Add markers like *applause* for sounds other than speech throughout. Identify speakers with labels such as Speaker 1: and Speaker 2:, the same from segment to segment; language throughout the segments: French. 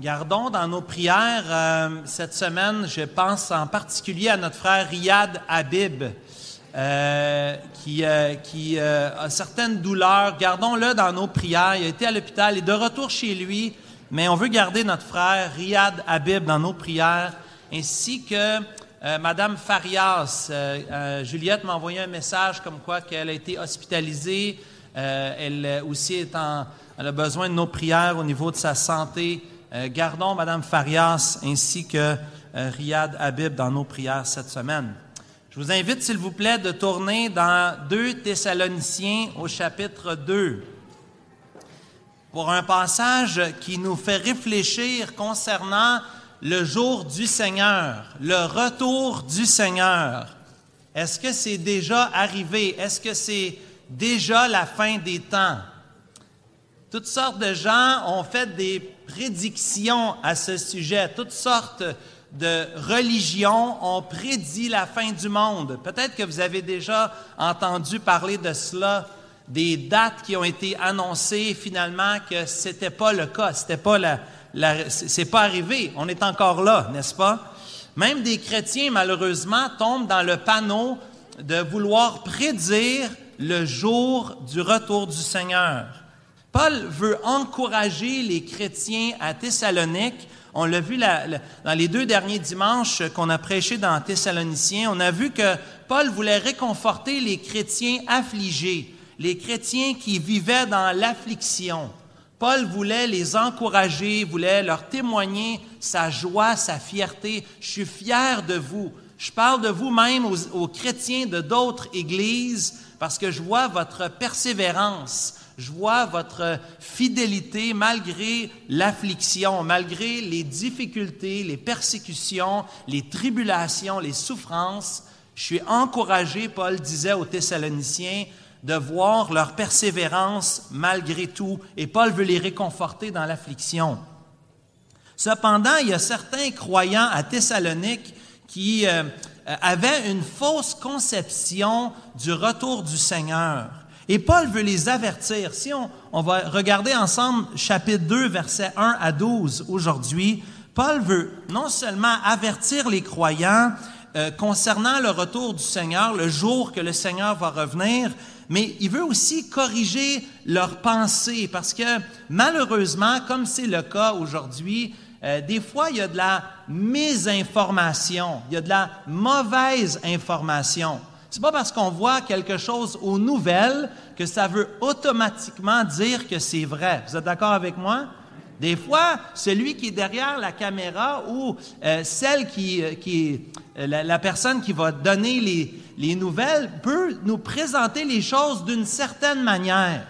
Speaker 1: Gardons dans nos prières euh, cette semaine, je pense en particulier à notre frère Riyad Habib, euh, qui, euh, a certaines douleurs. Gardons-le dans nos prières. Il a été à l'hôpital, et de retour chez lui, mais on veut garder notre frère Riyad Habib dans nos prières, ainsi que Madame Farias. Juliette m'a envoyé un message comme quoi qu'elle a été hospitalisée. elle aussi a besoin de nos prières au niveau de sa santé. Euh, gardons Mme Farias ainsi que euh, Riyad Habib dans nos prières cette semaine. Je vous invite, s'il vous plaît, de tourner dans 2 Thessaloniciens au chapitre 2 pour un passage qui nous fait réfléchir concernant le jour du Seigneur, le retour du Seigneur. Est-ce que c'est déjà arrivé? Est-ce que c'est déjà la fin des temps? Toutes sortes de gens ont fait des prédictions à ce sujet. Toutes sortes de religions ont prédit la fin du monde. Peut-être que vous avez déjà entendu parler de cela, des dates qui ont été annoncées finalement que c'était pas le cas, c'était pas pas arrivé. On est encore là, n'est-ce pas? Même des chrétiens, malheureusement, tombent dans le panneau de vouloir prédire le jour du retour du Seigneur. Paul veut encourager les chrétiens à Thessalonique. On l'a vu dans les deux derniers dimanches qu'on a prêché dans Thessaloniciens. On a vu que Paul voulait réconforter les chrétiens affligés, les chrétiens qui vivaient dans l'affliction. Paul voulait les encourager, voulait leur témoigner sa joie, sa fierté. Je suis fier de vous. Je parle de vous-même aux, aux chrétiens de d'autres églises parce que je vois votre persévérance, je vois votre fidélité malgré l'affliction, malgré les difficultés, les persécutions, les tribulations, les souffrances. Je suis encouragé, Paul disait aux Thessaloniciens, de voir leur persévérance malgré tout. Et Paul veut les réconforter dans l'affliction. Cependant, il y a certains croyants à Thessalonique qui euh, avaient une fausse conception du retour du Seigneur. Et Paul veut les avertir. Si on, va regarder ensemble chapitre 2, versets 1 à 12 aujourd'hui, Paul veut non seulement avertir les croyants euh, concernant le retour du Seigneur, le jour que le Seigneur va revenir, mais il veut aussi corriger leurs pensées parce que malheureusement, comme c'est le cas aujourd'hui, euh, des fois, il y a de la mésinformation, il y a de la mauvaise information. C'est pas parce qu'on voit quelque chose aux nouvelles que ça veut automatiquement dire que c'est vrai. Vous êtes d'accord avec moi? Des fois, celui qui est derrière la caméra ou euh, celle qui, euh, qui euh, la, personne qui va donner les, les nouvelles peut nous présenter les choses d'une certaine manière.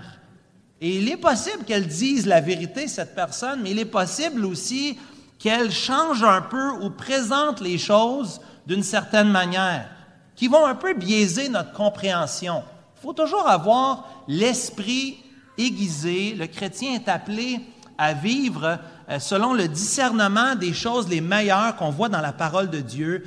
Speaker 1: Et il est possible qu'elle dise la vérité, cette personne, mais il est possible aussi qu'elle change un peu ou présente les choses d'une certaine manière qui vont un peu biaiser notre compréhension. Il faut toujours avoir l'esprit aiguisé. Le chrétien est appelé à vivre euh, selon le discernement des choses les meilleures qu'on voit dans la parole de Dieu.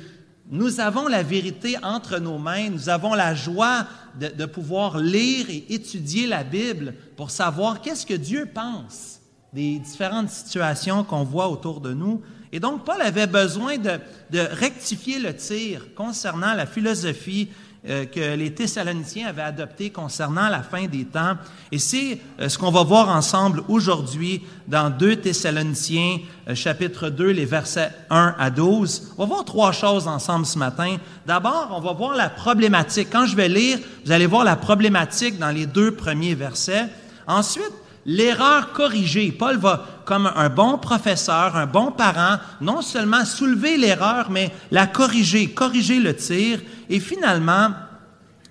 Speaker 1: Nous avons la vérité entre nos mains, nous avons la joie de, de pouvoir lire et étudier la Bible pour savoir qu'est-ce que Dieu pense des différentes situations qu'on voit autour de nous. Et donc, Paul avait besoin de, rectifier le tir concernant la philosophie euh, que les Thessaloniciens avaient adoptée concernant la fin des temps. Et c'est euh, ce qu'on va voir ensemble aujourd'hui dans 2 Thessaloniciens, euh, chapitre 2, les versets 1 à 12. On va voir trois choses ensemble ce matin. D'abord, on va voir la problématique. Quand je vais lire, vous allez voir la problématique dans les deux premiers versets. Ensuite, l'erreur corrigée. Paul va, comme un bon professeur, un bon parent, non seulement soulever l'erreur, mais la corriger, corriger le tir. Et finalement,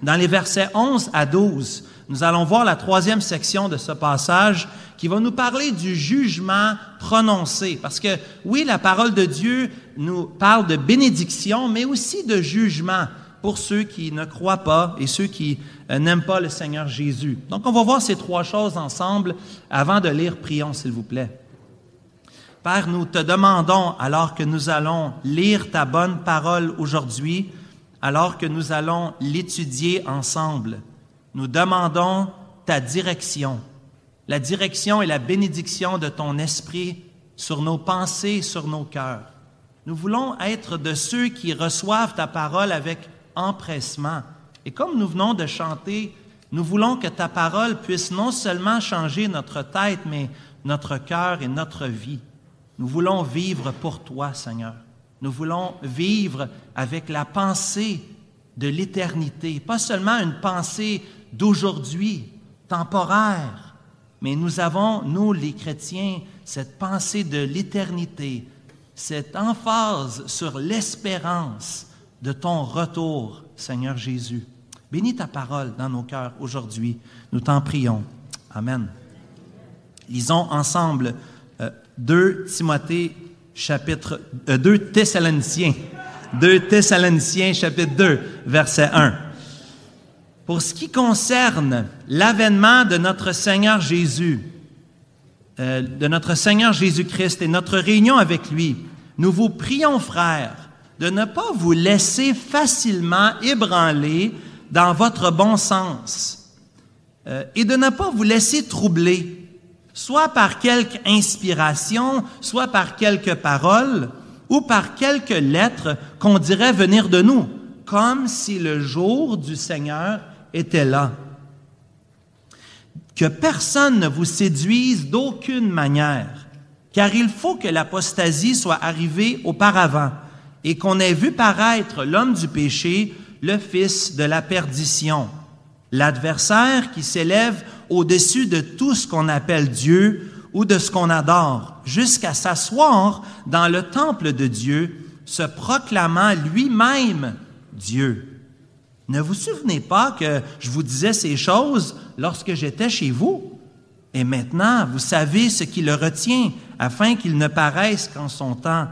Speaker 1: dans les versets 11 à 12, nous allons voir la troisième section de ce passage qui va nous parler du jugement prononcé. Parce que oui, la parole de Dieu nous parle de bénédiction, mais aussi de jugement pour ceux qui ne croient pas et ceux qui euh, n'aiment pas le Seigneur Jésus. Donc, on va voir ces trois choses ensemble avant de lire. Prions, s'il vous plaît. Père, nous te demandons, alors que nous allons lire ta bonne parole aujourd'hui, alors que nous allons l'étudier ensemble, nous demandons ta direction, la direction et la bénédiction de ton Esprit sur nos pensées, sur nos cœurs. Nous voulons être de ceux qui reçoivent ta parole avec empressement. Et comme nous venons de chanter, nous voulons que ta parole puisse non seulement changer notre tête, mais notre cœur et notre vie. Nous voulons vivre pour toi, Seigneur. Nous voulons vivre avec la pensée de l'éternité, pas seulement une pensée d'aujourd'hui, temporaire, mais nous avons, nous les chrétiens, cette pensée de l'éternité, cette emphase sur l'espérance de ton retour, Seigneur Jésus. Bénis ta parole dans nos cœurs aujourd'hui. Nous t'en prions. Amen. Lisons ensemble 2 euh, Timothée chapitre 2 euh, Thessaloniciens 2 Thessaloniciens chapitre 2 verset 1. Pour ce qui concerne l'avènement de notre Seigneur Jésus, euh, de notre Seigneur Jésus-Christ et notre réunion avec lui, nous vous prions, frères, de ne pas vous laisser facilement ébranler dans votre bon sens euh, et de ne pas vous laisser troubler, soit par quelque inspiration, soit par quelques paroles ou par quelques lettres qu'on dirait venir de nous, comme si le jour du Seigneur était là. Que personne ne vous séduise d'aucune manière, car il faut que l'apostasie soit arrivée auparavant et qu'on ait vu paraître l'homme du péché, le fils de la perdition, l'adversaire qui s'élève au-dessus de tout ce qu'on appelle Dieu ou de ce qu'on adore, jusqu'à s'asseoir dans le temple de Dieu, se proclamant lui-même Dieu. Ne vous souvenez pas que je vous disais ces choses lorsque j'étais chez vous? Et maintenant, vous savez ce qui le retient, afin qu'il ne paraisse qu'en son temps.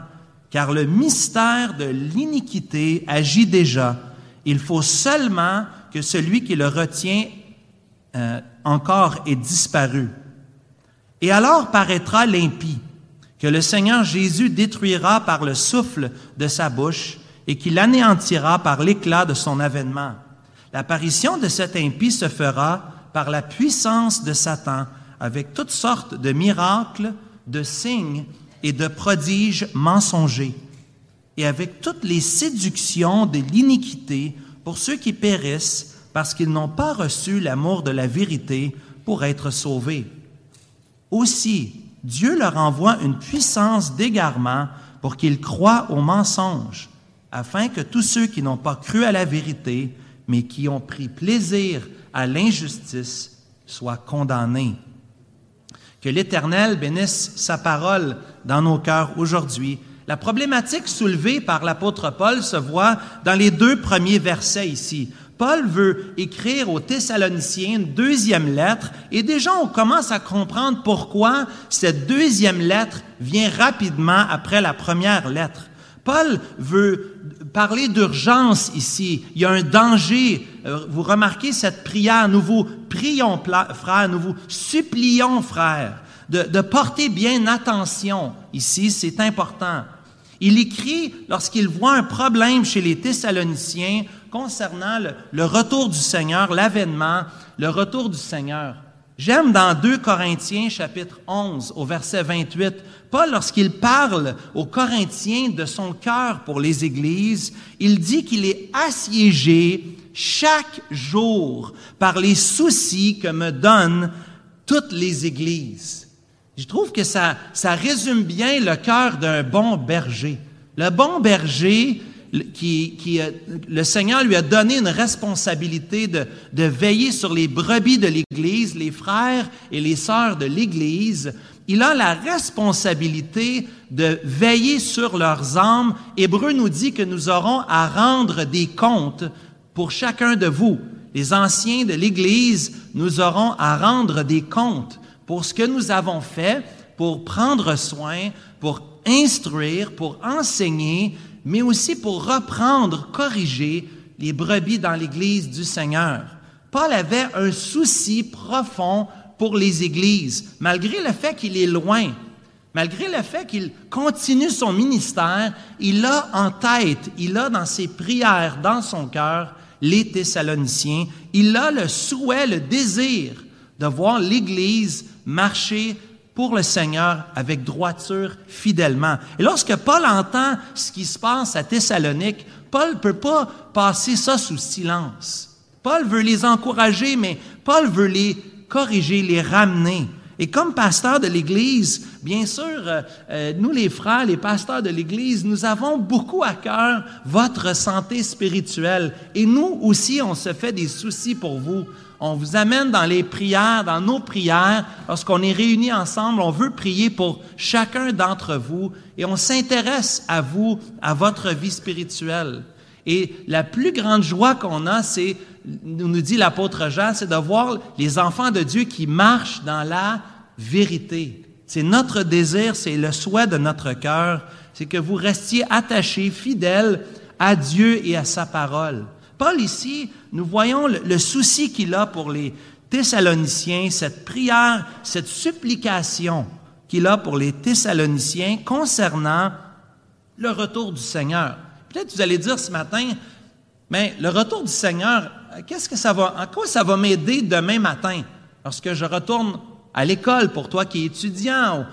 Speaker 1: Car le mystère de l'iniquité agit déjà. Il faut seulement que celui qui le retient euh, encore ait disparu. Et alors paraîtra l'impie, que le Seigneur Jésus détruira par le souffle de sa bouche et qu'il anéantira par l'éclat de son avènement. L'apparition de cet impie se fera par la puissance de Satan, avec toutes sortes de miracles, de signes et de prodiges mensongers, et avec toutes les séductions de l'iniquité pour ceux qui périssent parce qu'ils n'ont pas reçu l'amour de la vérité pour être sauvés. Aussi, Dieu leur envoie une puissance d'égarement pour qu'ils croient aux mensonges, afin que tous ceux qui n'ont pas cru à la vérité, mais qui ont pris plaisir à l'injustice, soient condamnés. Que l'Éternel bénisse sa parole dans nos cœurs aujourd'hui. La problématique soulevée par l'apôtre Paul se voit dans les deux premiers versets ici. Paul veut écrire aux Thessaloniciens une deuxième lettre et déjà on commence à comprendre pourquoi cette deuxième lettre vient rapidement après la première lettre. Paul veut parler d'urgence ici. Il y a un danger. Euh, vous remarquez cette prière. Nous vous prions, frères, nous vous supplions, frères, de, de porter bien attention ici. C'est important. Il écrit lorsqu'il voit un problème chez les Thessaloniciens concernant le, retour du Seigneur, l'avènement, le retour du Seigneur. J'aime dans 2 Corinthiens chapitre 11 au verset 28, Paul lorsqu'il parle aux Corinthiens de son cœur pour les églises, il dit qu'il est assiégé chaque jour par les soucis que me donnent toutes les églises. Je trouve que ça, ça résume bien le cœur d'un bon berger. Le bon berger, qui, le Seigneur lui a donné une responsabilité de, de veiller sur les brebis de l'Église, les frères et les sœurs de l'Église. Il a la responsabilité de veiller sur leurs âmes. Hébreu nous dit que nous aurons à rendre des comptes pour chacun de vous. Les anciens de l'Église, nous aurons à rendre des comptes pour ce que nous avons fait, pour prendre soin, pour instruire, pour enseigner, mais aussi pour reprendre, corriger les brebis dans l'Église du Seigneur. Paul avait un souci profond pour les églises, malgré le fait qu'il est loin, malgré le fait qu'il continue son ministère, il a en tête, il a dans ses prières, dans son cœur, les Thessaloniciens, il a le souhait, le désir de voir l'Église marcher pour le Seigneur avec droiture fidèlement. Et lorsque Paul entend ce qui se passe à Thessalonique, Paul ne peut pas passer ça sous silence. Paul veut les encourager, mais Paul veut les corriger, les ramener. Et comme pasteur de l'Église, bien sûr, euh, euh, nous les frères, les pasteurs de l'Église, nous avons beaucoup à cœur votre santé spirituelle. Et nous aussi, on se fait des soucis pour vous. On vous amène dans les prières, dans nos prières, lorsqu'on est réunis ensemble, on veut prier pour chacun d'entre vous et on s'intéresse à vous, à votre vie spirituelle. Et la plus grande joie qu'on a, c'est nous dit l'apôtre Jean, c'est de voir les enfants de Dieu qui marchent dans la vérité. C'est notre désir, c'est le souhait de notre cœur, c'est que vous restiez attachés, fidèles à Dieu et à sa parole. Paul ici, nous voyons le, souci qu'il a pour les Thessaloniciens, cette prière, cette supplication qu'il a pour les Thessaloniciens concernant le retour du Seigneur. Peut-être vous allez dire ce matin, mais le retour du Seigneur, qu'est-ce que ça va, en quoi ça va m'aider demain matin? Lorsque je retourne à l'école pour toi qui es étudiant ou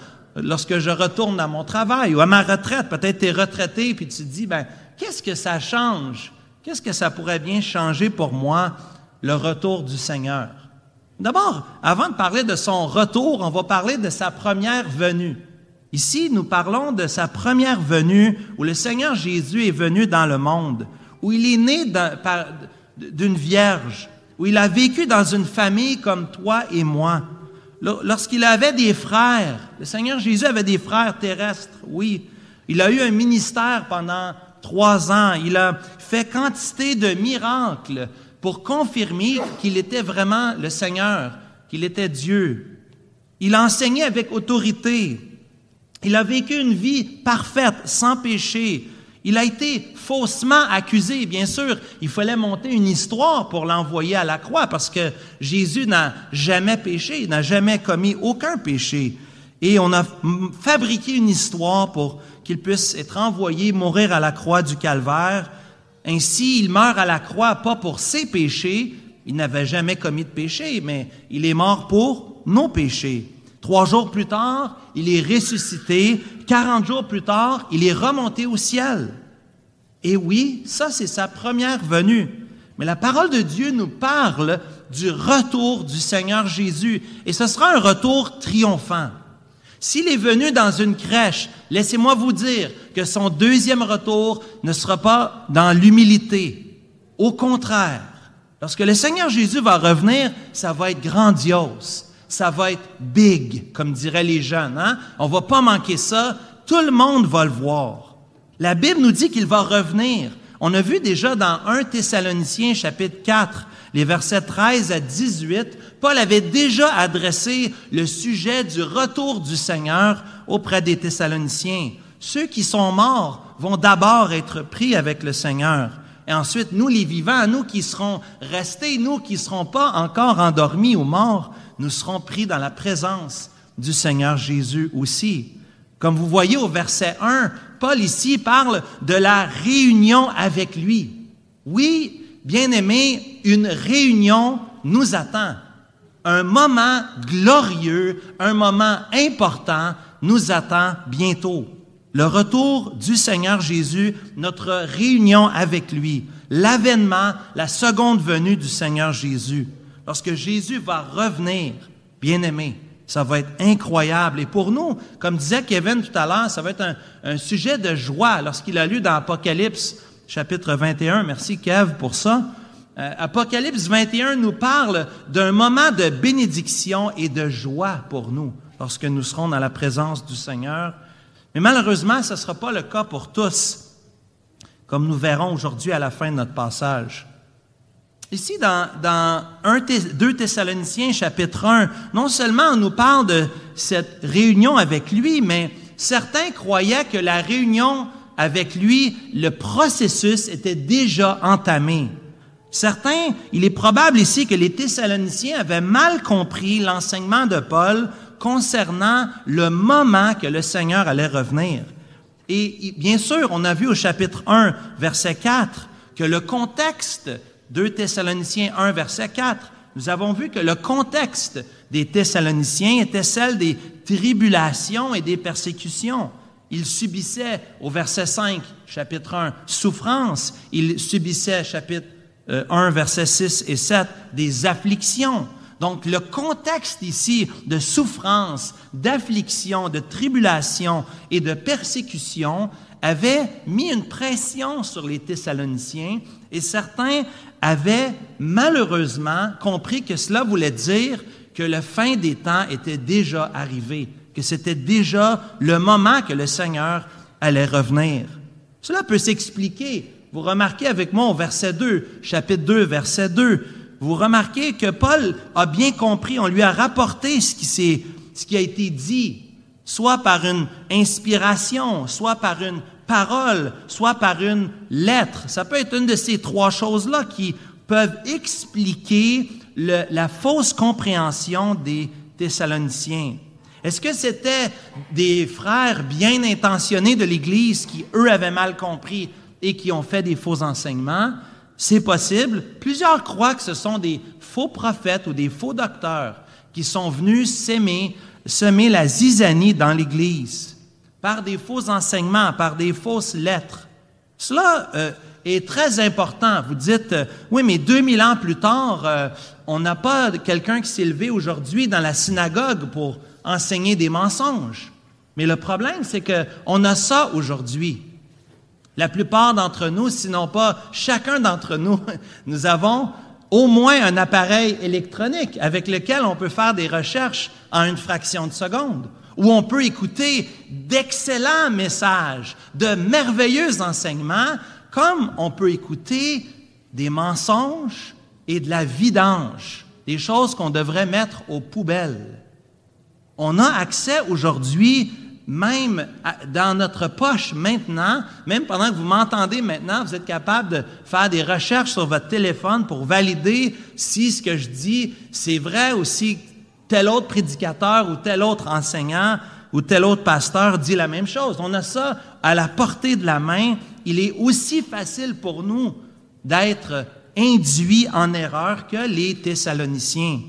Speaker 1: lorsque je retourne à mon travail ou à ma retraite. Peut-être tu es retraité puis tu te dis, ben, qu'est-ce que ça change? Qu'est-ce que ça pourrait bien changer pour moi, le retour du Seigneur? D'abord, avant de parler de son retour, on va parler de sa première venue. Ici, nous parlons de sa première venue où le Seigneur Jésus est venu dans le monde, où il est né d'une vierge, où il a vécu dans une famille comme toi et moi. Lorsqu'il avait des frères, le Seigneur Jésus avait des frères terrestres, oui. Il a eu un ministère pendant trois ans. Il a fait quantité de miracles pour confirmer qu'il était vraiment le Seigneur, qu'il était Dieu. Il a enseigné avec autorité. Il a vécu une vie parfaite, sans péché. Il a été faussement accusé. Bien sûr, il fallait monter une histoire pour l'envoyer à la croix parce que Jésus n'a jamais péché, n'a jamais commis aucun péché. Et on a fabriqué une histoire pour qu'il puisse être envoyé mourir à la croix du calvaire. Ainsi, il meurt à la croix pas pour ses péchés, il n'avait jamais commis de péché, mais il est mort pour nos péchés. Trois jours plus tard, il est ressuscité. Quarante jours plus tard, il est remonté au ciel. Et oui, ça c'est sa première venue. Mais la parole de Dieu nous parle du retour du Seigneur Jésus. Et ce sera un retour triomphant. S'il est venu dans une crèche, laissez-moi vous dire que son deuxième retour ne sera pas dans l'humilité. Au contraire, lorsque le Seigneur Jésus va revenir, ça va être grandiose ça va être big, comme diraient les jeunes. Hein? On va pas manquer ça. Tout le monde va le voir. La Bible nous dit qu'il va revenir. On a vu déjà dans 1 Thessaloniciens chapitre 4, les versets 13 à 18, Paul avait déjà adressé le sujet du retour du Seigneur auprès des Thessaloniciens. Ceux qui sont morts vont d'abord être pris avec le Seigneur. Et ensuite, nous les vivants, nous qui serons restés, nous qui ne serons pas encore endormis ou morts, nous serons pris dans la présence du Seigneur Jésus aussi. Comme vous voyez au verset 1, Paul ici parle de la réunion avec lui. Oui, bien aimé, une réunion nous attend. Un moment glorieux, un moment important nous attend bientôt. Le retour du Seigneur Jésus, notre réunion avec lui, l'avènement, la seconde venue du Seigneur Jésus. Lorsque Jésus va revenir, bien aimé, ça va être incroyable. Et pour nous, comme disait Kevin tout à l'heure, ça va être un, sujet de joie lorsqu'il a lu dans Apocalypse chapitre 21. Merci Kev pour ça. Euh, Apocalypse 21 nous parle d'un moment de bénédiction et de joie pour nous lorsque nous serons dans la présence du Seigneur. Mais malheureusement, ce ne sera pas le cas pour tous, comme nous verrons aujourd'hui à la fin de notre passage. Ici, dans, dans 1, 2 Thessaloniciens chapitre 1, non seulement on nous parle de cette réunion avec lui, mais certains croyaient que la réunion avec lui, le processus était déjà entamé. Certains, il est probable ici que les Thessaloniciens avaient mal compris l'enseignement de Paul concernant le moment que le Seigneur allait revenir. Et bien sûr, on a vu au chapitre 1, verset 4, que le contexte 2 Thessaloniciens 1, verset 4, nous avons vu que le contexte des Thessaloniciens était celle des tribulations et des persécutions. Ils subissaient, au verset 5, chapitre 1, souffrance. Ils subissaient, chapitre 1, euh, verset 6 et 7, des afflictions. Donc le contexte ici de souffrance, d'affliction, de tribulation et de persécution avait mis une pression sur les Thessaloniciens et certains avaient malheureusement compris que cela voulait dire que la fin des temps était déjà arrivée, que c'était déjà le moment que le Seigneur allait revenir. Cela peut s'expliquer. Vous remarquez avec moi au verset 2, chapitre 2, verset 2, vous remarquez que Paul a bien compris, on lui a rapporté ce qui, ce qui a été dit, soit par une inspiration, soit par une parole, soit par une lettre. Ça peut être une de ces trois choses-là qui peuvent expliquer la fausse compréhension des Thessaloniciens. Est-ce que c'était des frères bien intentionnés de l'Église qui, eux, avaient mal compris et qui ont fait des faux enseignements? C'est possible. Plusieurs croient que ce sont des faux prophètes ou des faux docteurs qui sont venus s'aimer, semer la zizanie dans l'Église par des faux enseignements, par des fausses lettres. Cela euh, est très important. Vous dites, euh, oui, mais 2000 ans plus tard, euh, on n'a pas quelqu'un qui s'est levé aujourd'hui dans la synagogue pour enseigner des mensonges. Mais le problème, c'est qu'on a ça aujourd'hui. La plupart d'entre nous, sinon pas chacun d'entre nous, *laughs* nous avons au moins un appareil électronique avec lequel on peut faire des recherches en une fraction de seconde, où on peut écouter d'excellents messages, de merveilleux enseignements, comme on peut écouter des mensonges et de la vidange, des choses qu'on devrait mettre aux poubelles. On a accès aujourd'hui même dans notre poche maintenant, même pendant que vous m'entendez maintenant, vous êtes capable de faire des recherches sur votre téléphone pour valider si ce que je dis, c'est vrai ou si tel autre prédicateur ou tel autre enseignant ou tel autre pasteur dit la même chose. On a ça à la portée de la main. Il est aussi facile pour nous d'être induits en erreur que les Thessaloniciens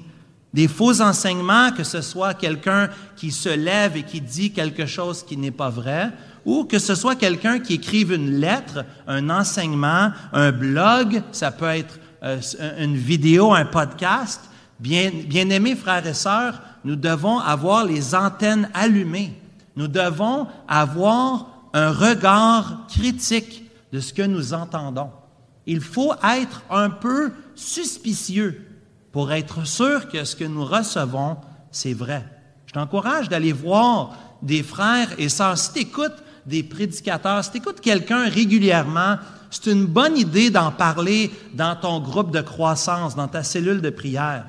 Speaker 1: des faux enseignements, que ce soit quelqu'un qui se lève et qui dit quelque chose qui n'est pas vrai, ou que ce soit quelqu'un qui écrive une lettre, un enseignement, un blog, ça peut être euh, une vidéo, un podcast. Bien, bien aimés frères et sœurs, nous devons avoir les antennes allumées. Nous devons avoir un regard critique de ce que nous entendons. Il faut être un peu suspicieux pour être sûr que ce que nous recevons, c'est vrai. Je t'encourage d'aller voir des frères et sœurs. Si tu écoutes des prédicateurs, si tu écoutes quelqu'un régulièrement, c'est une bonne idée d'en parler dans ton groupe de croissance, dans ta cellule de prière.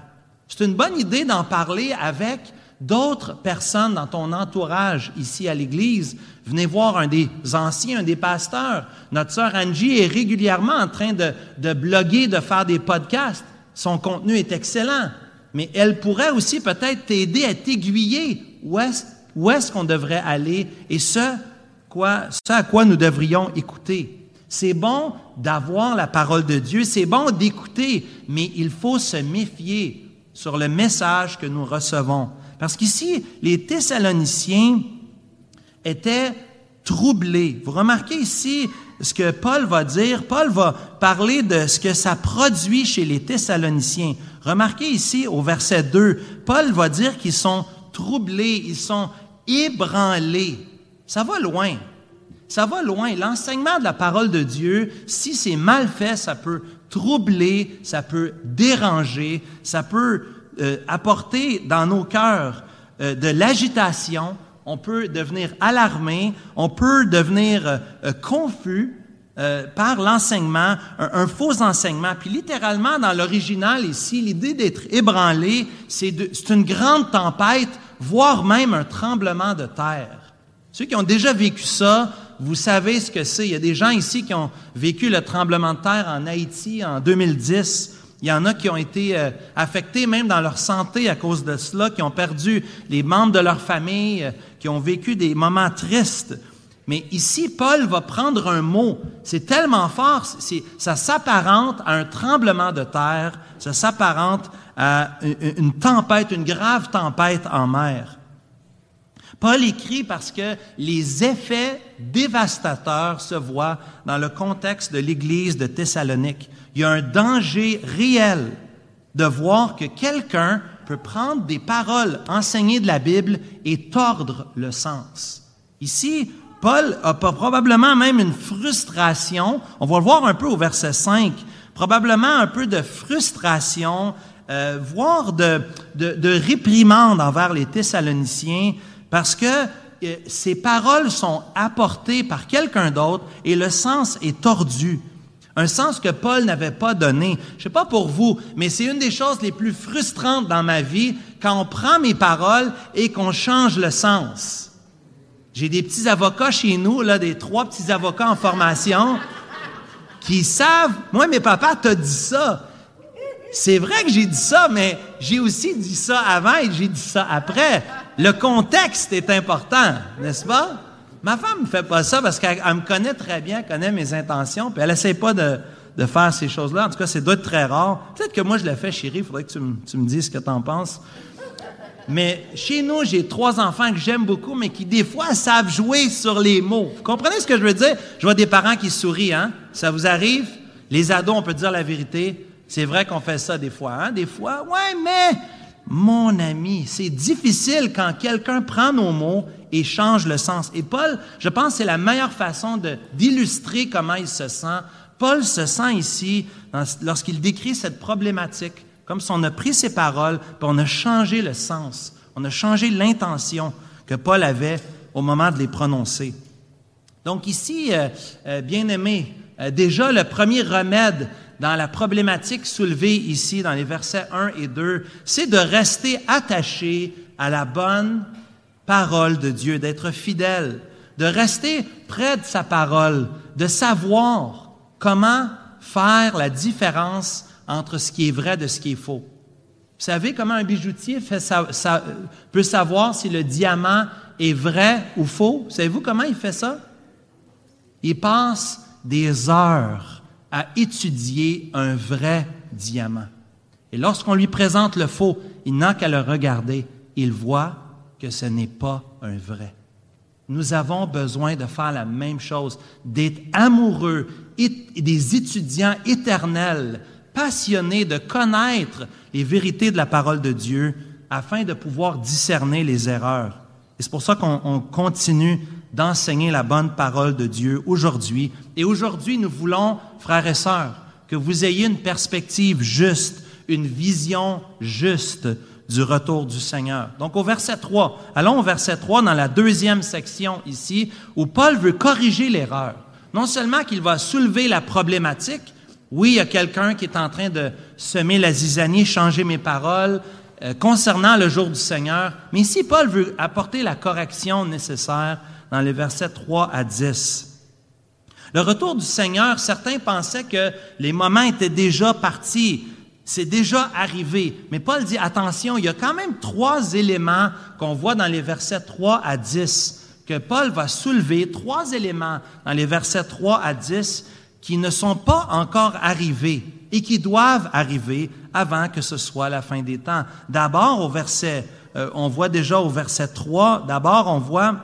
Speaker 1: C'est une bonne idée d'en parler avec d'autres personnes dans ton entourage ici à l'Église. Venez voir un des anciens, un des pasteurs. Notre sœur Angie est régulièrement en train de, bloguer, de faire des podcasts. Son contenu est excellent, mais elle pourrait aussi peut-être t'aider à t'aiguiller où est-ce, qu'on devrait aller et ce à quoi nous devrions écouter. C'est bon d'avoir la parole de Dieu, c'est bon d'écouter, mais il faut se méfier sur le message que nous recevons. Parce qu'ici, les Thessaloniciens étaient troublés. Vous remarquez ici ce que Paul va dire. Paul va parler de ce que ça produit chez les Thessaloniciens. Remarquez ici au verset 2, Paul va dire qu'ils sont troublés, ils sont ébranlés. Ça va loin. Ça va loin. L'enseignement de la parole de Dieu, si c'est mal fait, ça peut troubler, ça peut déranger, ça peut euh, apporter dans nos cœurs euh, de l'agitation, on peut devenir alarmé, on peut devenir euh, euh, confus euh, par l'enseignement, un, faux enseignement. Puis littéralement, dans l'original ici, l'idée d'être ébranlé, c'est une grande tempête, voire même un tremblement de terre. Ceux qui ont déjà vécu ça, vous savez ce que c'est. Il y a des gens ici qui ont vécu le tremblement de terre en Haïti en 2010. Il y en a qui ont été euh, affectés même dans leur santé à cause de cela, qui ont perdu les membres de leur famille, euh, qui ont vécu des moments tristes. Mais ici, Paul va prendre un mot. C'est tellement fort, ça s'apparente à un tremblement de terre, ça s'apparente à une tempête, une grave tempête en mer. Paul écrit parce que les effets dévastateurs se voient dans le contexte de l'Église de Thessalonique. Il y a un danger réel de voir que quelqu'un peut prendre des paroles enseignées de la Bible et tordre le sens. Ici, Paul a probablement même une frustration, on va le voir un peu au verset 5, probablement un peu de frustration, euh, voire de, de, de réprimande envers les Thessaloniciens parce que ces paroles sont apportées par quelqu'un d'autre et le sens est tordu. Un sens que Paul n'avait pas donné. Je sais pas pour vous, mais c'est une des choses les plus frustrantes dans ma vie quand on prend mes paroles et qu'on change le sens. J'ai des petits avocats chez nous, là, des trois petits avocats en formation qui savent, moi, mes papas t'as dit ça. C'est vrai que j'ai dit ça, mais j'ai aussi dit ça avant et j'ai dit ça après. Le contexte est important, n'est-ce pas? Ma femme ne fait pas ça parce qu'elle me connaît très bien, connaît mes intentions, puis elle essaie pas de, faire ces choses-là. En tout cas, c'est être très rare. Peut-être que moi, je le fais, chérie, il faudrait que tu, me dises ce que tu en penses. Mais chez nous, j'ai trois enfants que j'aime beaucoup, mais qui, des fois, savent jouer sur les mots. Vous comprenez ce que je veux dire? Je vois des parents qui sourient, hein? Ça vous arrive? Les ados, on peut dire la vérité. C'est vrai qu'on fait ça des fois, hein? Des fois, ouais, mais mon ami, c'est difficile quand quelqu'un prend nos mots et change le sens. Et Paul, je pense, c'est la meilleure façon d'illustrer comment il se sent. Paul se sent ici, lorsqu'il décrit cette problématique, comme si on a pris ses paroles, puis on a changé le sens, on a changé l'intention que Paul avait au moment de les prononcer. Donc ici, euh, euh, bien aimé, euh, déjà le premier remède dans la problématique soulevée ici dans les versets 1 et 2, c'est de rester attaché à la bonne parole de Dieu, d'être fidèle, de rester près de sa parole, de savoir comment faire la différence entre ce qui est vrai de ce qui est faux. Vous savez comment un bijoutier peut savoir si le diamant est vrai ou faux? Savez-vous comment il fait ça? Il passe des heures à étudier un vrai diamant. Et lorsqu'on lui présente le faux, il n'a qu'à le regarder. Il voit que ce n'est pas un vrai. Nous avons besoin de faire la même chose, d'être amoureux, des étudiants éternels, passionnés de connaître les vérités de la parole de Dieu afin de pouvoir discerner les erreurs. Et c'est pour ça qu'on continue d'enseigner la bonne parole de Dieu aujourd'hui. Et aujourd'hui, nous voulons, frères et sœurs, que vous ayez une perspective juste, une vision juste du retour du Seigneur. Donc au verset 3, allons au verset 3 dans la deuxième section ici, où Paul veut corriger l'erreur. Non seulement qu'il va soulever la problématique, oui, il y a quelqu'un qui est en train de semer la zizanie, changer mes paroles euh, concernant le jour du Seigneur, mais ici Paul veut apporter la correction nécessaire dans les versets 3 à 10. Le retour du Seigneur, certains pensaient que les moments étaient déjà partis, c'est déjà arrivé. Mais Paul dit, attention, il y a quand même trois éléments qu'on voit dans les versets 3 à 10, que Paul va soulever, trois éléments dans les versets 3 à 10 qui ne sont pas encore arrivés et qui doivent arriver avant que ce soit la fin des temps. D'abord, au verset, euh, on voit déjà au verset 3, d'abord on voit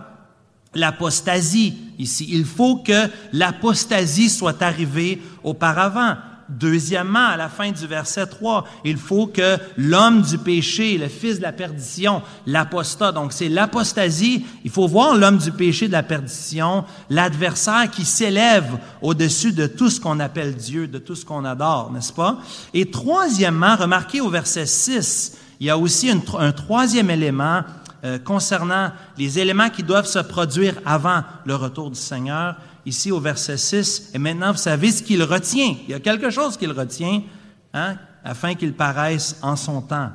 Speaker 1: l'apostasie ici. Il faut que l'apostasie soit arrivée auparavant. Deuxièmement, à la fin du verset 3, il faut que l'homme du péché, le fils de la perdition, l'apostat, donc c'est l'apostasie, il faut voir l'homme du péché de la perdition, l'adversaire qui s'élève au-dessus de tout ce qu'on appelle Dieu, de tout ce qu'on adore, n'est-ce pas? Et troisièmement, remarquez au verset 6, il y a aussi un troisième élément euh, concernant les éléments qui doivent se produire avant le retour du Seigneur, ici au verset 6, et maintenant vous savez ce qu'il retient. Il y a quelque chose qu'il retient, hein, afin qu'il paraisse en son temps.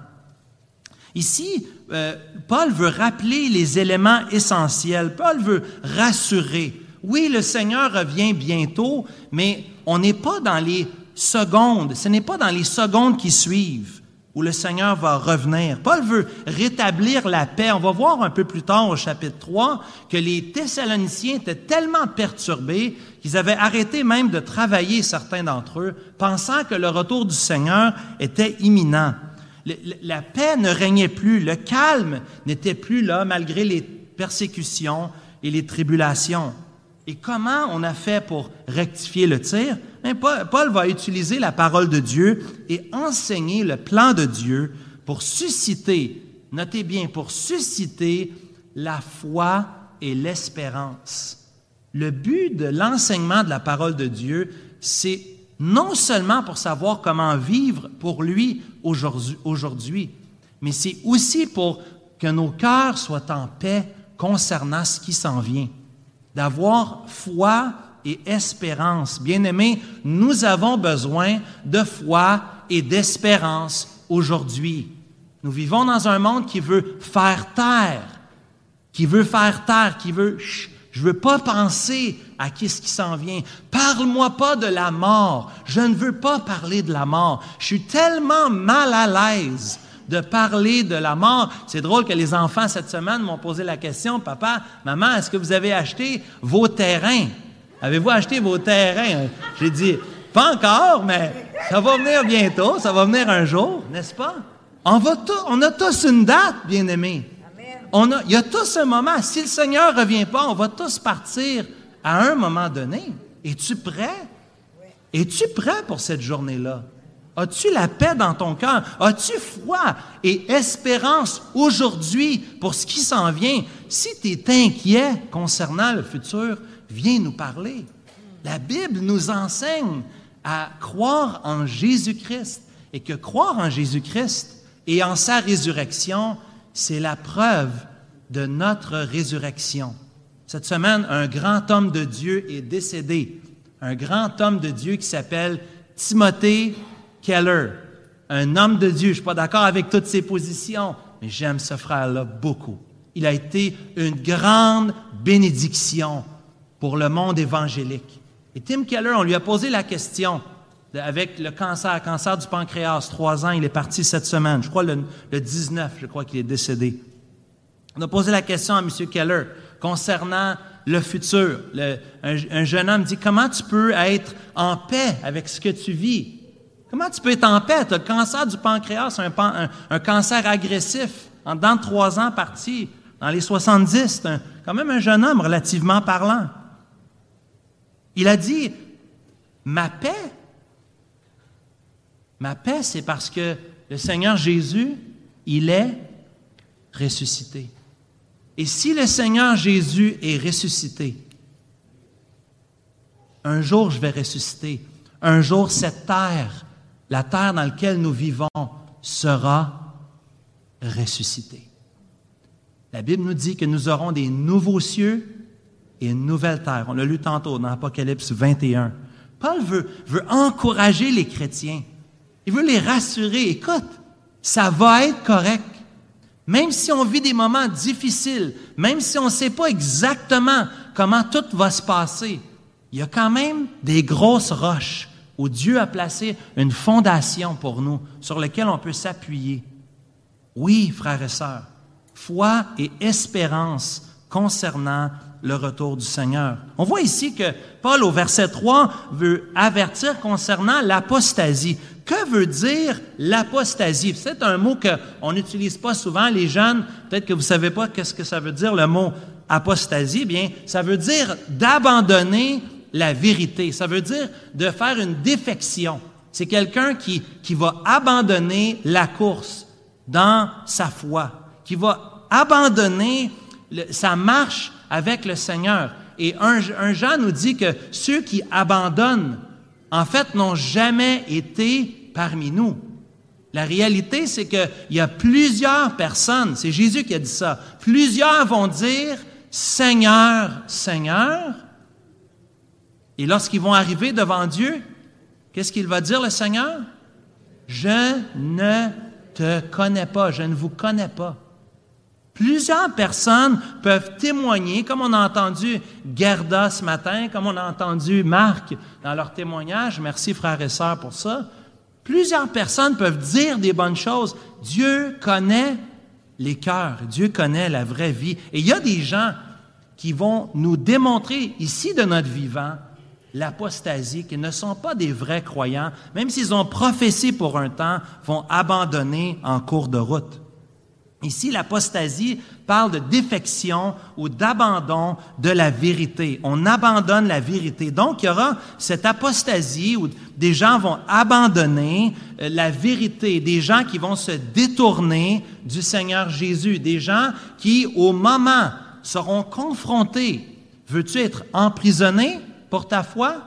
Speaker 1: Ici, euh, Paul veut rappeler les éléments essentiels. Paul veut rassurer. Oui, le Seigneur revient bientôt, mais on n'est pas dans les secondes, ce n'est pas dans les secondes qui suivent où le Seigneur va revenir. Paul veut rétablir la paix. On va voir un peu plus tard au chapitre 3 que les Thessaloniciens étaient tellement perturbés qu'ils avaient arrêté même de travailler, certains d'entre eux, pensant que le retour du Seigneur était imminent. la paix ne régnait plus, le calme n'était plus là malgré les persécutions et les tribulations. Et comment on a fait pour rectifier le tir? Paul va utiliser la parole de Dieu et enseigner le plan de Dieu pour susciter, notez bien, pour susciter la foi et l'espérance. Le but de l'enseignement de la parole de Dieu, c'est non seulement pour savoir comment vivre pour lui aujourd'hui, mais c'est aussi pour que nos cœurs soient en paix concernant ce qui s'en vient. D'avoir foi et espérance. Bien-aimés, nous avons besoin de foi et d'espérance aujourd'hui. Nous vivons dans un monde qui veut faire taire, qui veut faire taire, qui veut je veux pas penser à qui ce qui s'en vient. Parle-moi pas de la mort. Je ne veux pas parler de la mort. Je suis tellement mal à l'aise de parler de la mort. C'est drôle que les enfants cette semaine m'ont posé la question, papa, maman, est-ce que vous avez acheté vos terrains? Avez-vous acheté vos terrains? J'ai dit, pas encore, mais ça va venir bientôt, ça va venir un jour, n'est-ce pas? On, va on a tous une date, bien-aimés il y a tous un moment. Si le Seigneur ne revient pas, on va tous partir à un moment donné. Es-tu prêt? Es-tu prêt pour cette journée-là? As-tu la paix dans ton cœur? As-tu foi et espérance aujourd'hui pour ce qui s'en vient? Si tu es inquiet concernant le futur, viens nous parler. La Bible nous enseigne à croire en Jésus-Christ et que croire en Jésus-Christ et en sa résurrection, c'est la preuve de notre résurrection. Cette semaine, un grand homme de Dieu est décédé. Un grand homme de Dieu qui s'appelle Timothée Keller. Un homme de Dieu. Je ne suis pas d'accord avec toutes ses positions, mais j'aime ce frère-là beaucoup. Il a été une grande bénédiction pour le monde évangélique. Et Tim Keller, on lui a posé la question avec le cancer, cancer du pancréas, trois ans, il est parti cette semaine. Je crois le, le 19, je crois qu'il est décédé. On a posé la question à M. Keller concernant le futur. un, jeune homme dit, comment tu peux être en paix avec ce que tu vis? Comment tu peux être en paix? Tu as le cancer du pancréas, un, un, cancer agressif, en dedans de trois ans parti, dans les 70. C'est quand même un jeune homme relativement parlant. Il a dit, ma paix, Ma paix, c'est parce que le Seigneur Jésus, il est ressuscité. Et si le Seigneur Jésus est ressuscité, un jour je vais ressusciter. Un jour cette terre, la terre dans laquelle nous vivons, sera ressuscitée. La Bible nous dit que nous aurons des nouveaux cieux et une nouvelle terre. On l'a lu tantôt dans Apocalypse 21. Paul veut, encourager les chrétiens il veut les rassurer. Écoute, ça va être correct. Même si on vit des moments difficiles, même si on ne sait pas exactement comment tout va se passer, il y a quand même des grosses roches où Dieu a placé une fondation pour nous sur laquelle on peut s'appuyer. Oui, frères et sœurs, foi et espérance concernant le retour du Seigneur. On voit ici que Paul, au verset 3, veut avertir concernant l'apostasie. Que veut dire l'apostasie? C'est un mot qu'on n'utilise pas souvent, les jeunes. Peut-être que vous ne savez pas qu'est-ce que ça veut dire, le mot apostasie. Bien, ça veut dire d'abandonner la vérité. Ça veut dire de faire une défection. C'est quelqu'un qui, qui va abandonner la course dans sa foi, qui va abandonner sa marche avec le Seigneur. Et un, un Jean nous dit que ceux qui abandonnent, en fait, n'ont jamais été parmi nous. La réalité, c'est qu'il y a plusieurs personnes, c'est Jésus qui a dit ça, plusieurs vont dire Seigneur, Seigneur. Et lorsqu'ils vont arriver devant Dieu, qu'est-ce qu'il va dire le Seigneur? Je ne te connais pas, je ne vous connais pas. Plusieurs personnes peuvent témoigner, comme on a entendu Gerda ce matin, comme on a entendu Marc dans leur témoignage. Merci frères et sœurs pour ça. Plusieurs personnes peuvent dire des bonnes choses. Dieu connaît les cœurs, Dieu connaît la vraie vie. Et il y a des gens qui vont nous démontrer ici de notre vivant l'apostasie, qui ne sont pas des vrais croyants, même s'ils ont prophétie pour un temps, vont abandonner en cours de route. Ici, l'apostasie parle de défection ou d'abandon de la vérité. On abandonne la vérité. Donc, il y aura cette apostasie où des gens vont abandonner euh, la vérité, des gens qui vont se détourner du Seigneur Jésus, des gens qui, au moment, seront confrontés. Veux-tu être emprisonné? Pour ta foi?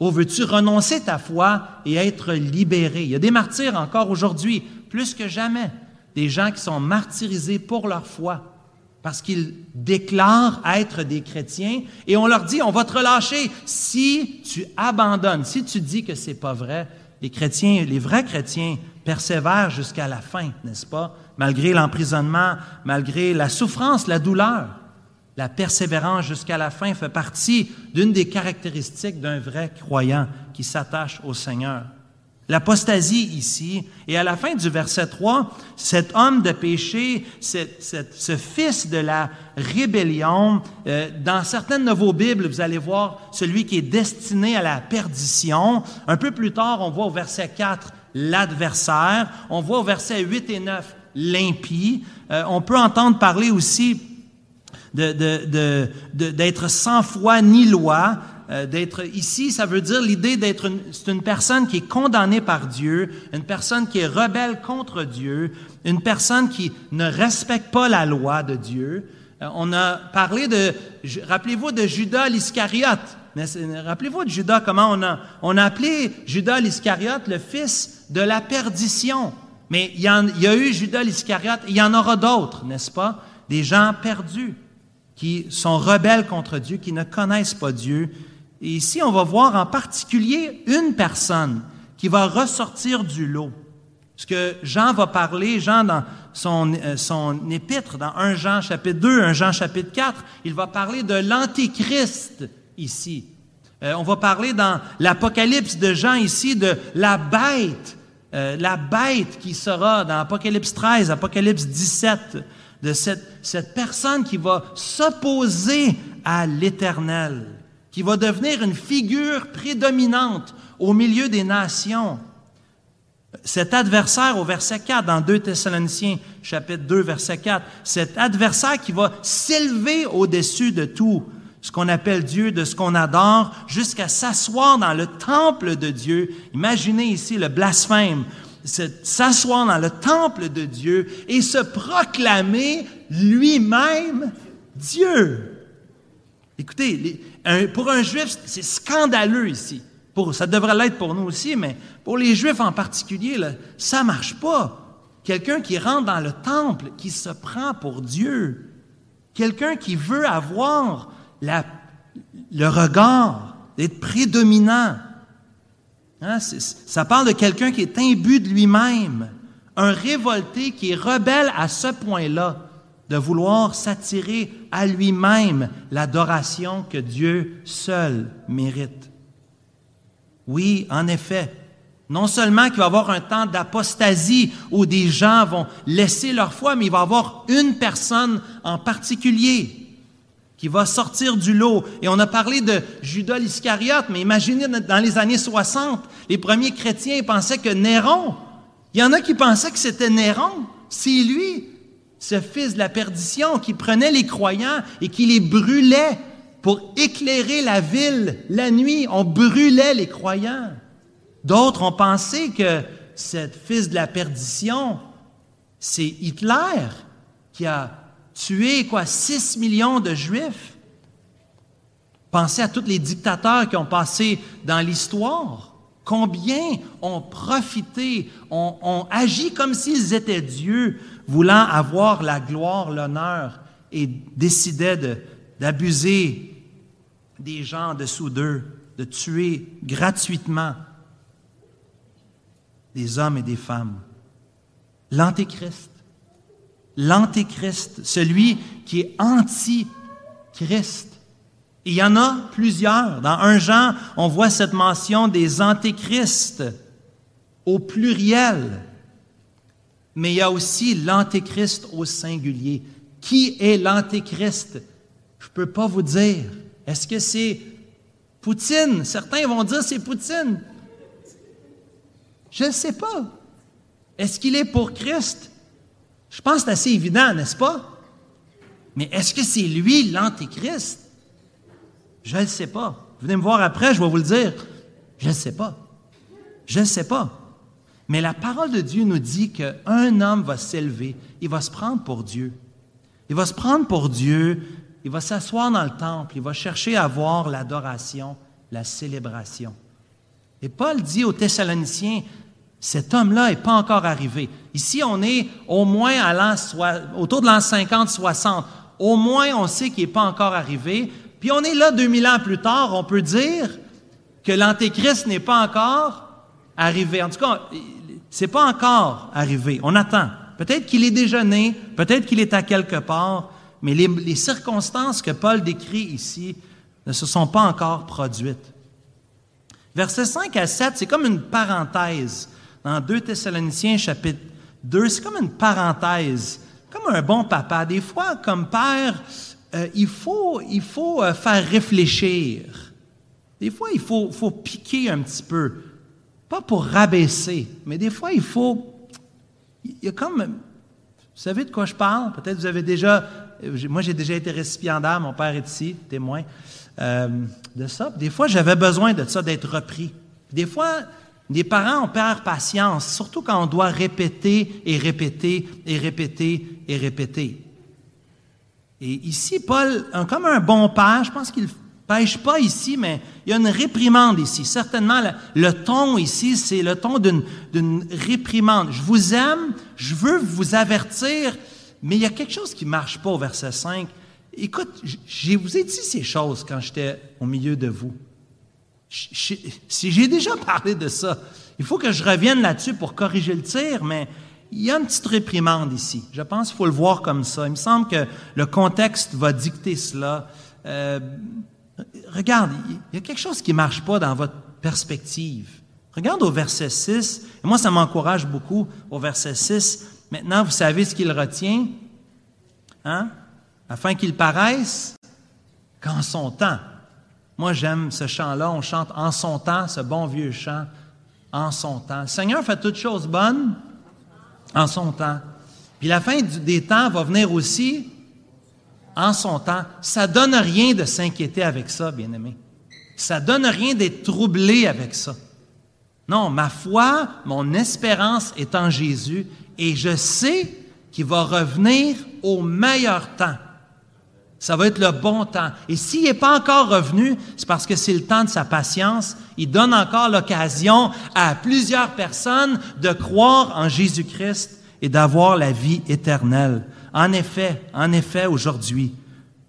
Speaker 1: Ou veux-tu renoncer ta foi et être libéré? Il y a des martyrs encore aujourd'hui, plus que jamais des gens qui sont martyrisés pour leur foi parce qu'ils déclarent être des chrétiens et on leur dit on va te relâcher si tu abandonnes, si tu dis que c'est pas vrai. Les chrétiens, les vrais chrétiens persévèrent jusqu'à la fin, n'est-ce pas? Malgré l'emprisonnement, malgré la souffrance, la douleur. La persévérance jusqu'à la fin fait partie d'une des caractéristiques d'un vrai croyant qui s'attache au Seigneur. L'apostasie ici, et à la fin du verset 3, cet homme de péché, ce fils de la rébellion, euh, dans certaines de vos Bibles, vous allez voir celui qui est destiné à la perdition. Un peu plus tard, on voit au verset 4 l'adversaire, on voit au verset 8 et 9 l'impie. Euh, on peut entendre parler aussi d'être sans foi ni loi, euh, d'être ici, ça veut dire l'idée d'être c'est une personne qui est condamnée par Dieu, une personne qui est rebelle contre Dieu, une personne qui ne respecte pas la loi de Dieu. Euh, on a parlé de, rappelez-vous de Judas l'Iscariote. Rappelez-vous de Judas, comment on a, on a appelé Judas l'Iscariote le fils de la perdition. Mais il y, il y a eu Judas l'Iscariote, il y en aura d'autres, n'est-ce pas? Des gens perdus qui sont rebelles contre Dieu, qui ne connaissent pas Dieu, et ici, on va voir en particulier une personne qui va ressortir du lot. Ce que Jean va parler, Jean dans son, euh, son épître, dans 1 Jean chapitre 2, 1 Jean chapitre 4, il va parler de l'antéchrist ici. Euh, on va parler dans l'Apocalypse de Jean ici de la bête, euh, la bête qui sera dans Apocalypse 13, Apocalypse 17, de cette, cette personne qui va s'opposer à l'Éternel qui va devenir une figure prédominante au milieu des nations. Cet adversaire au verset 4 dans 2 Thessaloniciens chapitre 2 verset 4, cet adversaire qui va s'élever au-dessus de tout ce qu'on appelle Dieu, de ce qu'on adore, jusqu'à s'asseoir dans le temple de Dieu. Imaginez ici le blasphème, s'asseoir dans le temple de Dieu et se proclamer lui-même Dieu. Écoutez, pour un juif, c'est scandaleux ici. Ça devrait l'être pour nous aussi, mais pour les juifs en particulier, ça marche pas. Quelqu'un qui rentre dans le temple, qui se prend pour Dieu. Quelqu'un qui veut avoir le regard, d'être prédominant. Hein, ça parle de quelqu'un qui est imbu de lui-même. Un révolté qui est rebelle à ce point-là de vouloir s'attirer à lui-même l'adoration que Dieu seul mérite. Oui, en effet, non seulement qu'il va y avoir un temps d'apostasie où des gens vont laisser leur foi, mais il va y avoir une personne en particulier qui va sortir du lot. Et on a parlé de Judas l'Iscariote, mais imaginez dans les années 60, les premiers chrétiens pensaient que Néron, il y en a qui pensaient que c'était Néron, c'est lui ce fils de la perdition qui prenait les croyants et qui les brûlait pour éclairer la ville la nuit. On brûlait les croyants. D'autres ont pensé que ce fils de la perdition, c'est Hitler qui a tué quoi 6 millions de juifs? Pensez à tous les dictateurs qui ont passé dans l'histoire. Combien ont profité, ont, agi comme s'ils étaient Dieu voulant avoir la gloire, l'honneur, et décidait d'abuser des gens en dessous d'eux, de tuer gratuitement des hommes et des femmes. L'Antéchrist. L'Antéchrist, celui qui est anti-Christ. Il y en a plusieurs. Dans un Jean, on voit cette mention des antéchrists au pluriel mais il y a aussi l'antéchrist au singulier. Qui est l'antéchrist? Je ne peux pas vous dire. Est-ce que c'est Poutine, certains vont dire c'est Poutine. Je ne sais pas. Est-ce qu'il est pour Christ? Je pense que c'est assez évident, n'est-ce pas? Mais est-ce que c'est lui l'Antéchrist? Je ne sais pas. Venez me voir après, je vais vous le dire. Je ne sais pas. Je ne sais pas. Mais la parole de Dieu nous dit qu'un homme va s'élever, il va se prendre pour Dieu. Il va se prendre pour Dieu, il va s'asseoir dans le temple, il va chercher à voir l'adoration, la célébration. Et Paul dit aux Thessaloniciens, cet homme-là n'est pas encore arrivé. Ici, on est au moins autour de l'an 50-60. Au moins, on sait qu'il n'est pas encore arrivé. Puis on est là 2000 ans plus tard, on peut dire que l'Antéchrist n'est pas encore arrivé. En tout cas, c'est pas encore arrivé. On attend. Peut-être qu'il est déjà né, peut-être qu'il est à quelque part, mais les, les, circonstances que Paul décrit ici ne se sont pas encore produites. Versets 5 à 7, c'est comme une parenthèse. Dans 2 Thessaloniciens chapitre 2, c'est comme une parenthèse, comme un bon papa. Des fois, comme père, euh, il faut, il faut euh, faire réfléchir. Des fois, il faut, faut piquer un petit peu. Pas pour rabaisser, mais des fois, il faut. Il y a comme. Vous savez de quoi je parle? Peut-être vous avez déjà. Moi, j'ai déjà été récipiendaire, mon père est ici, témoin euh, de ça. Des fois, j'avais besoin de ça, d'être repris. Des fois, les parents, on perd patience, surtout quand on doit répéter et répéter et répéter et répéter. Et ici, Paul, comme un bon père, je pense qu'il ne pêche pas ici, mais il y a une réprimande ici. Certainement, le, ton ici, c'est le ton d'une réprimande. Je vous aime, je veux vous avertir, mais il y a quelque chose qui ne marche pas au verset 5. Écoute, je vous ai dit ces choses quand j'étais au milieu de vous. Si j'ai déjà parlé de ça, il faut que je revienne là-dessus pour corriger le tir, mais il y a une petite réprimande ici. Je pense qu'il faut le voir comme ça. Il me semble que le contexte va dicter cela. Euh, regarde, il y a quelque chose qui ne marche pas dans votre perspective. Regarde au verset 6, et moi ça m'encourage beaucoup au verset 6. Maintenant, vous savez ce qu'il retient, hein? afin qu'il paraisse qu'en son temps. Moi, j'aime ce chant-là, on chante en son temps, ce bon vieux chant, en son temps. Le Seigneur fait toutes choses bonnes en son temps. Puis la fin des temps va venir aussi en son temps. Ça donne rien de s'inquiéter avec ça, bien-aimé. Ça donne rien d'être troublé avec ça. Non, ma foi, mon espérance est en Jésus et je sais qu'il va revenir au meilleur temps. Ça va être le bon temps. Et s'il n'est pas encore revenu, c'est parce que c'est le temps de sa patience. Il donne encore l'occasion à plusieurs personnes de croire en Jésus-Christ et d'avoir la vie éternelle. En effet, en effet, aujourd'hui,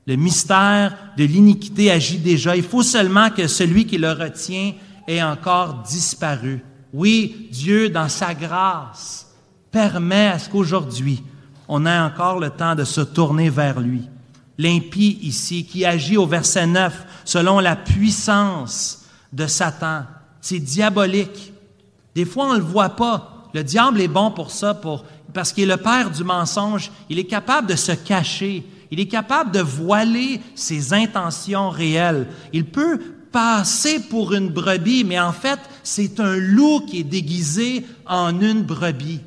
Speaker 1: le mystère de l'iniquité agit déjà. Il faut seulement que celui qui le retient ait encore disparu. Oui, Dieu, dans sa grâce, permet à ce qu'aujourd'hui, on ait encore le temps de se tourner vers lui l'impie ici, qui agit au verset 9 selon la puissance de Satan. C'est diabolique. Des fois, on ne le voit pas. Le diable est bon pour ça, pour, parce qu'il est le père du mensonge. Il est capable de se cacher. Il est capable de voiler ses intentions réelles. Il peut passer pour une brebis, mais en fait, c'est un loup qui est déguisé en une brebis.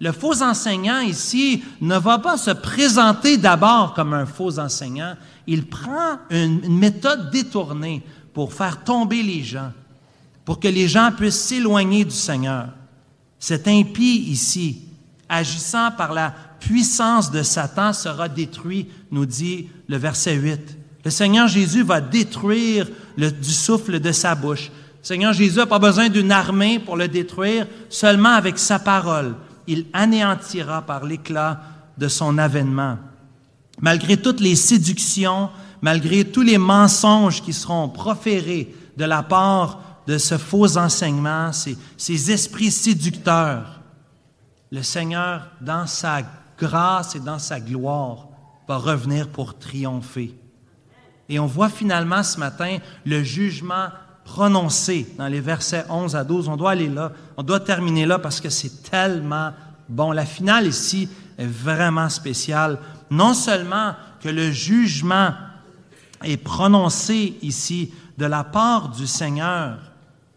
Speaker 1: Le faux enseignant ici ne va pas se présenter d'abord comme un faux enseignant. Il prend une, méthode détournée pour faire tomber les gens, pour que les gens puissent s'éloigner du Seigneur. Cet impie ici, agissant par la puissance de Satan, sera détruit, nous dit le verset 8. Le Seigneur Jésus va détruire du souffle de sa bouche. Le Seigneur Jésus n'a pas besoin d'une armée pour le détruire, seulement avec sa parole il anéantira par l'éclat de son avènement. Malgré toutes les séductions, malgré tous les mensonges qui seront proférés de la part de ce faux enseignement, ces, ces esprits séducteurs, le Seigneur, dans sa grâce et dans sa gloire, va revenir pour triompher. Et on voit finalement ce matin le jugement prononcé dans les versets 11 à 12. On doit aller là, on doit terminer là parce que c'est tellement bon. La finale ici est vraiment spéciale. Non seulement que le jugement est prononcé ici de la part du Seigneur.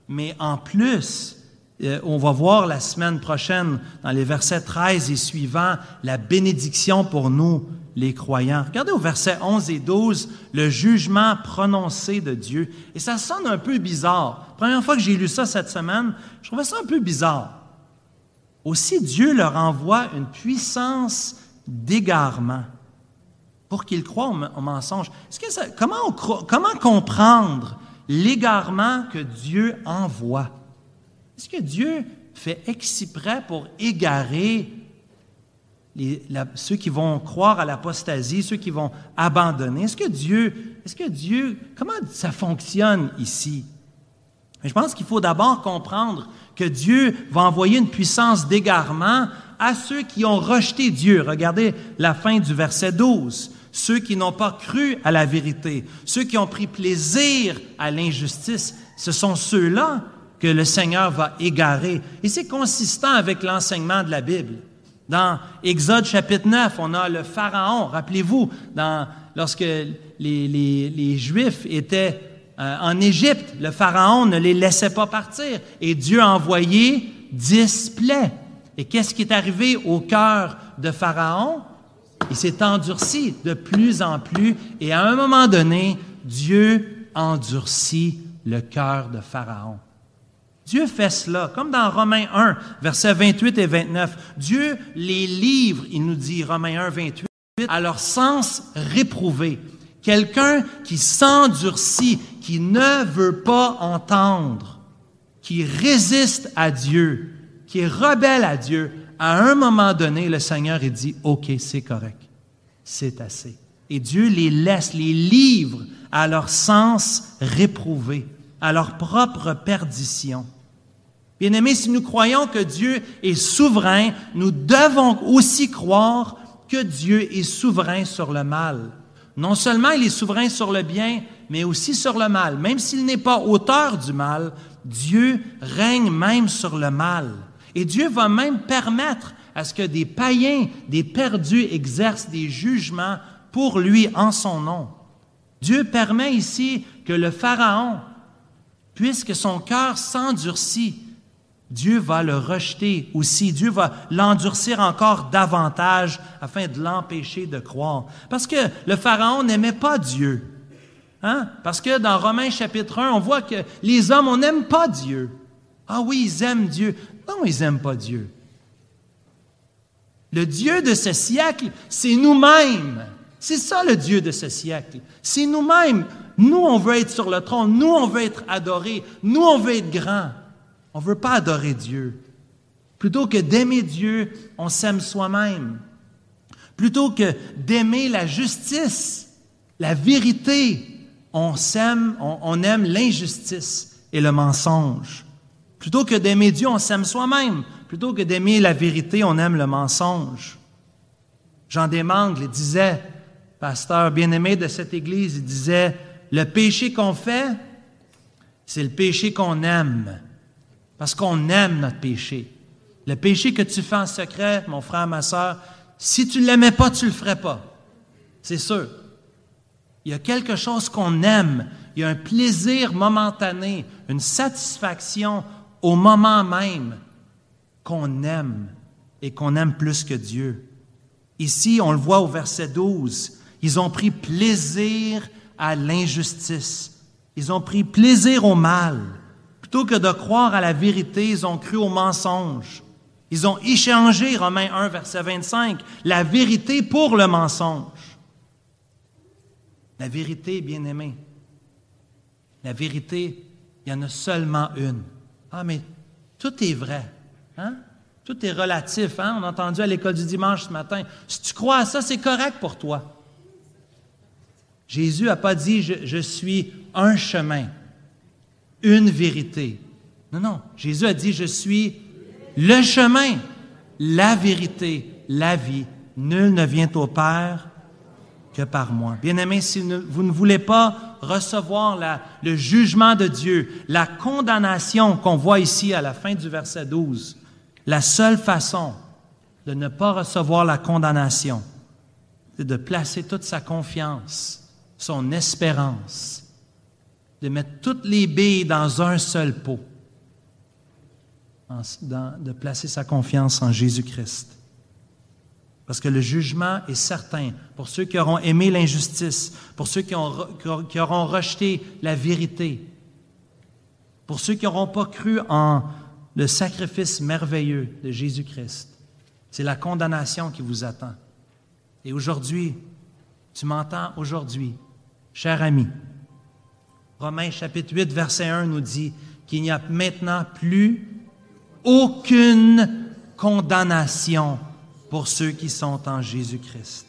Speaker 1: Mais en plus, euh, on va voir la semaine prochaine, dans les versets 13 et suivants, la bénédiction pour nous, les croyants. Regardez au verset 11 et 12, le jugement prononcé de Dieu. Et ça sonne un peu bizarre. Première fois que j'ai lu ça cette semaine, je trouvais ça un peu bizarre. Aussi, Dieu leur envoie une puissance d'égarement pour qu'ils croient au, mensonge. Que comment, comment comprendre l'égarement que Dieu envoie? Est-ce que Dieu fait exprès pour égarer ceux qui vont croire à l'apostasie, ceux qui vont abandonner? Est-ce que Dieu, est-ce que Dieu, comment ça fonctionne ici? je pense qu'il faut d'abord comprendre que Dieu va envoyer une puissance d'égarement à ceux qui ont rejeté Dieu. Regardez la fin du verset 12. Ceux qui n'ont pas cru à la vérité, ceux qui ont pris plaisir à l'injustice, ce sont ceux-là que le Seigneur va égarer. Et c'est consistant avec l'enseignement de la Bible. Dans Exode chapitre 9, on a le Pharaon. Rappelez-vous, lorsque les, Juifs étaient euh, en Égypte, le Pharaon ne les laissait pas partir et Dieu a envoyé dix plaies. Et qu'est-ce qui est arrivé au cœur de Pharaon? Il s'est endurci de plus en plus et à un moment donné, Dieu endurcit le cœur de Pharaon. Dieu fait cela, comme dans Romains 1, versets 28 et 29. Dieu les livre, il nous dit, Romains 1, 28, à leur sens réprouvé. Quelqu'un qui s'endurcit, qui ne veut pas entendre, qui résiste à Dieu, qui est rebelle à Dieu, à un moment donné, le Seigneur il dit, OK, c'est correct, c'est assez. Et Dieu les laisse, les livre à leur sens réprouvé, à leur propre perdition. Bien-aimés, si nous croyons que Dieu est souverain, nous devons aussi croire que Dieu est souverain sur le mal. Non seulement il est souverain sur le bien, mais aussi sur le mal. Même s'il n'est pas auteur du mal, Dieu règne même sur le mal. Et Dieu va même permettre à ce que des païens, des perdus exercent des jugements pour lui en son nom. Dieu permet ici que le Pharaon, puisque son cœur s'endurcit, Dieu va le rejeter aussi. Dieu va l'endurcir encore davantage afin de l'empêcher de croire. Parce que le Pharaon n'aimait pas Dieu. Hein? Parce que dans Romains chapitre 1, on voit que les hommes, on n'aime pas Dieu. Ah oui, ils aiment Dieu. Non, ils n'aiment pas Dieu. Le Dieu de ce siècle, c'est nous-mêmes. C'est ça le Dieu de ce siècle. C'est nous-mêmes. Nous, on veut être sur le trône. Nous, on veut être adorés. Nous, on veut être grands. On ne veut pas adorer Dieu. Plutôt que d'aimer Dieu, on s'aime soi-même. Plutôt que d'aimer la justice, la vérité, on s'aime, on, aime l'injustice et le mensonge. Plutôt que d'aimer Dieu, on s'aime soi-même. Plutôt que d'aimer la vérité, on aime le mensonge. Jean Desmangles disait, pasteur bien-aimé de cette Église, il disait, le péché qu'on fait, c'est le péché qu'on aime. Parce qu'on aime notre péché. Le péché que tu fais en secret, mon frère, ma soeur, si tu ne l'aimais pas, tu ne le ferais pas. C'est sûr. Il y a quelque chose qu'on aime. Il y a un plaisir momentané, une satisfaction au moment même qu'on aime et qu'on aime plus que Dieu. Ici, on le voit au verset 12. Ils ont pris plaisir à l'injustice. Ils ont pris plaisir au mal. Plutôt que de croire à la vérité, ils ont cru au mensonge. Ils ont échangé, Romains 1, verset 25, la vérité pour le mensonge. La vérité, bien aimé, la vérité, il y en a seulement une. Ah, mais tout est vrai. Hein? Tout est relatif. Hein? On a entendu à l'école du dimanche ce matin. Si tu crois à ça, c'est correct pour toi. Jésus n'a pas dit je suis un chemin une vérité. Non, non. Jésus a dit, je suis le chemin, la vérité, la vie. Nul ne vient au Père que par moi. Bien-aimés, si vous ne voulez pas recevoir le jugement de Dieu, la condamnation qu'on voit ici à la fin du verset 12, la seule façon de ne pas recevoir la condamnation, c'est de placer toute sa confiance, son espérance de mettre toutes les billes dans un seul pot, de placer sa confiance en Jésus-Christ. Parce que le jugement est certain pour ceux qui auront aimé l'injustice, pour ceux qui, qui, auront rejeté la vérité, pour ceux qui n'auront pas cru en le sacrifice merveilleux de Jésus-Christ. C'est la condamnation qui vous attend. Et aujourd'hui, tu m'entends aujourd'hui, cher ami, Romains chapitre 8, verset 1 nous dit qu'il n'y a maintenant plus aucune condamnation pour ceux qui sont en Jésus-Christ.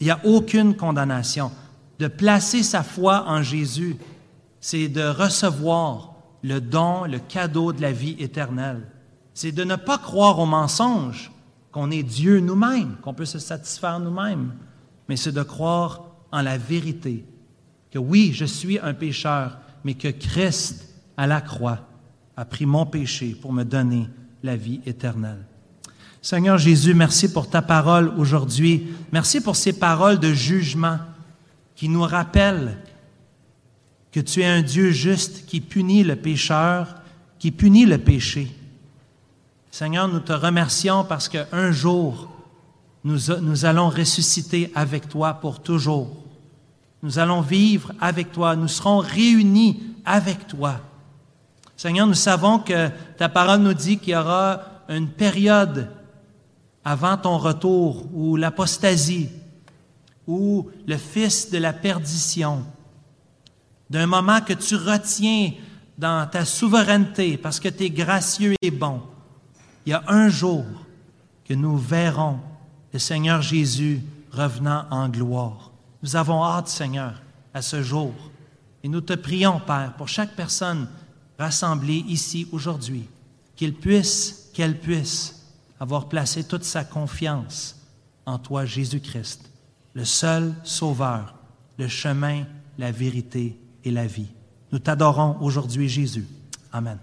Speaker 1: Il n'y a aucune condamnation. De placer sa foi en Jésus, c'est de recevoir le don, le cadeau de la vie éternelle. C'est de ne pas croire au mensonge, qu'on est Dieu nous-mêmes, qu'on peut se satisfaire nous-mêmes, mais c'est de croire en la vérité, que oui, je suis un pécheur, mais que Christ, à la croix, a pris mon péché pour me donner la vie éternelle. Seigneur Jésus, merci pour ta parole aujourd'hui. Merci pour ces paroles de jugement qui nous rappellent que tu es un Dieu juste qui punit le pécheur, qui punit le péché. Seigneur, nous te remercions parce qu'un jour, nous, nous allons ressusciter avec toi pour toujours. Nous allons vivre avec toi. Nous serons réunis avec toi. Seigneur, nous savons que ta parole nous dit qu'il y aura une période avant ton retour où l'apostasie, ou le fils de la perdition, d'un moment que tu retiens dans ta souveraineté parce que tu es gracieux et bon, il y a un jour que nous verrons le Seigneur Jésus revenant en gloire. Nous avons hâte, Seigneur, à ce jour. Et nous te prions, Père, pour chaque personne rassemblée ici aujourd'hui, qu'il puisse, qu'elle puisse avoir placé toute sa confiance en toi, Jésus-Christ, le seul Sauveur, le chemin, la vérité et la vie. Nous t'adorons aujourd'hui, Jésus. Amen.